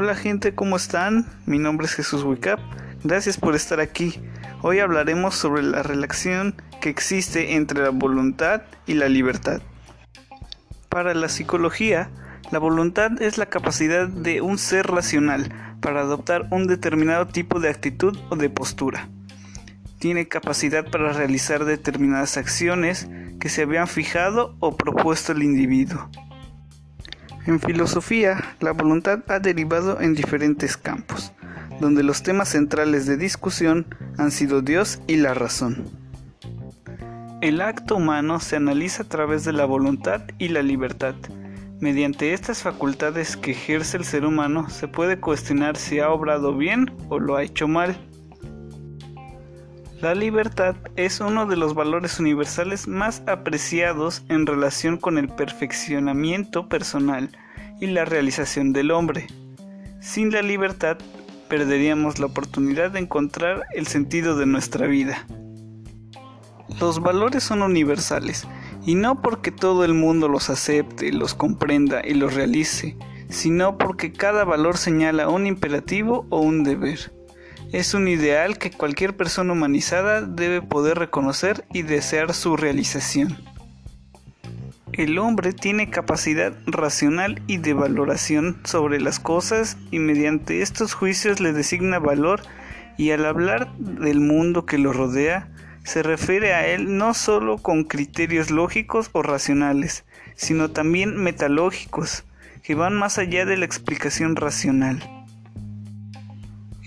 Hola gente, ¿cómo están? Mi nombre es Jesús Wicap. Gracias por estar aquí. Hoy hablaremos sobre la relación que existe entre la voluntad y la libertad. Para la psicología, la voluntad es la capacidad de un ser racional para adoptar un determinado tipo de actitud o de postura. Tiene capacidad para realizar determinadas acciones que se habían fijado o propuesto el individuo. En filosofía, la voluntad ha derivado en diferentes campos, donde los temas centrales de discusión han sido Dios y la razón. El acto humano se analiza a través de la voluntad y la libertad. Mediante estas facultades que ejerce el ser humano se puede cuestionar si ha obrado bien o lo ha hecho mal. La libertad es uno de los valores universales más apreciados en relación con el perfeccionamiento personal y la realización del hombre. Sin la libertad perderíamos la oportunidad de encontrar el sentido de nuestra vida. Los valores son universales y no porque todo el mundo los acepte, los comprenda y los realice, sino porque cada valor señala un imperativo o un deber es un ideal que cualquier persona humanizada debe poder reconocer y desear su realización. El hombre tiene capacidad racional y de valoración sobre las cosas y mediante estos juicios le designa valor y al hablar del mundo que lo rodea, se refiere a él no solo con criterios lógicos o racionales, sino también metalógicos, que van más allá de la explicación racional.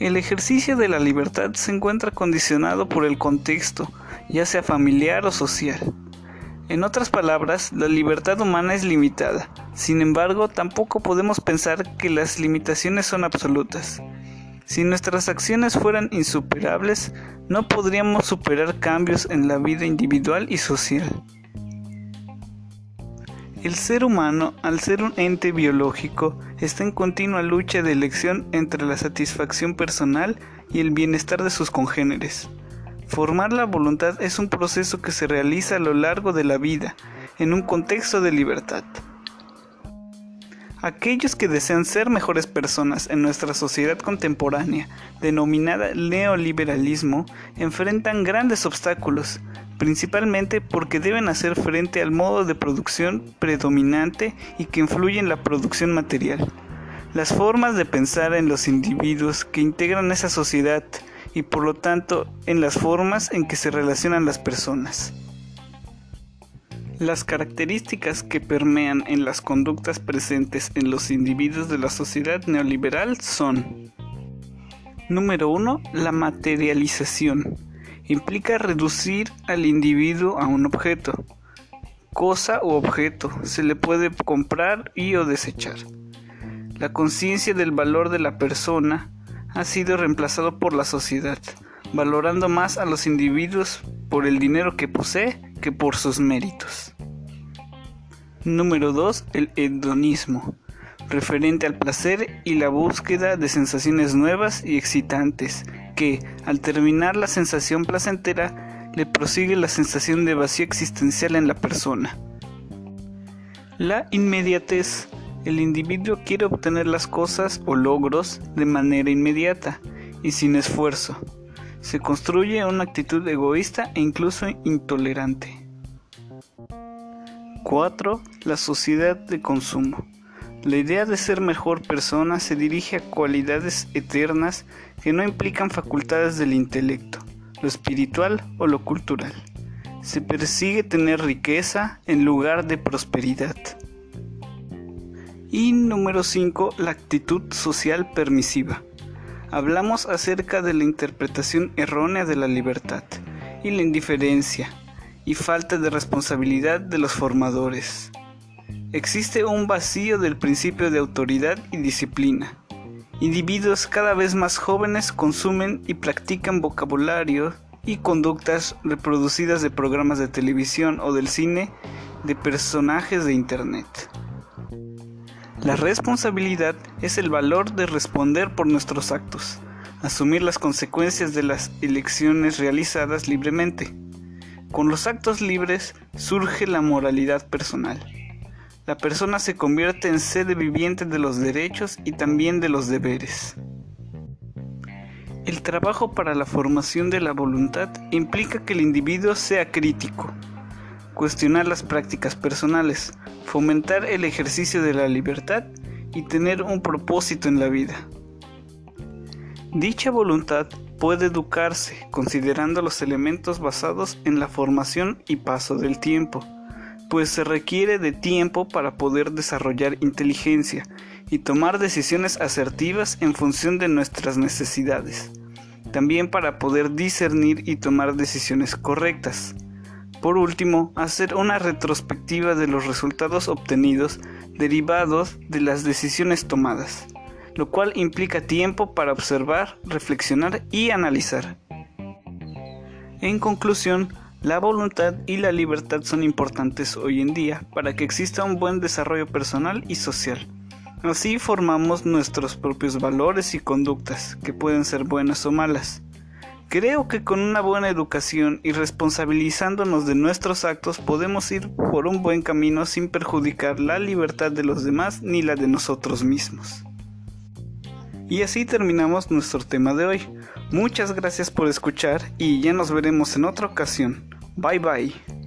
El ejercicio de la libertad se encuentra condicionado por el contexto, ya sea familiar o social. En otras palabras, la libertad humana es limitada. Sin embargo, tampoco podemos pensar que las limitaciones son absolutas. Si nuestras acciones fueran insuperables, no podríamos superar cambios en la vida individual y social. El ser humano, al ser un ente biológico, está en continua lucha de elección entre la satisfacción personal y el bienestar de sus congéneres. Formar la voluntad es un proceso que se realiza a lo largo de la vida, en un contexto de libertad. Aquellos que desean ser mejores personas en nuestra sociedad contemporánea, denominada neoliberalismo, enfrentan grandes obstáculos, principalmente porque deben hacer frente al modo de producción predominante y que influye en la producción material. Las formas de pensar en los individuos que integran esa sociedad y por lo tanto en las formas en que se relacionan las personas. Las características que permean en las conductas presentes en los individuos de la sociedad neoliberal son Número 1. La materialización implica reducir al individuo a un objeto, cosa u objeto, se le puede comprar y o desechar. La conciencia del valor de la persona ha sido reemplazado por la sociedad, valorando más a los individuos por el dinero que posee que por sus méritos. Número 2. El hedonismo, referente al placer y la búsqueda de sensaciones nuevas y excitantes, que, al terminar la sensación placentera, le prosigue la sensación de vacío existencial en la persona. La inmediatez. El individuo quiere obtener las cosas o logros de manera inmediata y sin esfuerzo. Se construye una actitud egoísta e incluso intolerante. 4. La sociedad de consumo. La idea de ser mejor persona se dirige a cualidades eternas que no implican facultades del intelecto, lo espiritual o lo cultural. Se persigue tener riqueza en lugar de prosperidad. Y número 5, la actitud social permisiva. Hablamos acerca de la interpretación errónea de la libertad y la indiferencia y falta de responsabilidad de los formadores. Existe un vacío del principio de autoridad y disciplina. Individuos cada vez más jóvenes consumen y practican vocabulario y conductas reproducidas de programas de televisión o del cine de personajes de Internet. La responsabilidad es el valor de responder por nuestros actos, asumir las consecuencias de las elecciones realizadas libremente. Con los actos libres surge la moralidad personal. la persona se convierte en sede viviente de los derechos y también de los deberes. El trabajo para la formación de la voluntad implica que el individuo sea crítico, cuestionar las prácticas personales, fomentar el ejercicio de la libertad y tener un propósito en la vida. Dicha voluntad puede educarse considerando los elementos basados en la formación y paso del tiempo, pues se requiere de tiempo para poder desarrollar inteligencia y tomar decisiones asertivas en función de nuestras necesidades, también para poder discernir y tomar decisiones correctas. Por último, hacer una retrospectiva de los resultados obtenidos derivados de las decisiones tomadas lo cual implica tiempo para observar, reflexionar y analizar. En conclusión, la voluntad y la libertad son importantes hoy en día para que exista un buen desarrollo personal y social. Así formamos nuestros propios valores y conductas, que pueden ser buenas o malas. Creo que con una buena educación y responsabilizándonos de nuestros actos podemos ir por un buen camino sin perjudicar la libertad de los demás ni la de nosotros mismos. Y así terminamos nuestro tema de hoy. Muchas gracias por escuchar y ya nos veremos en otra ocasión. Bye bye.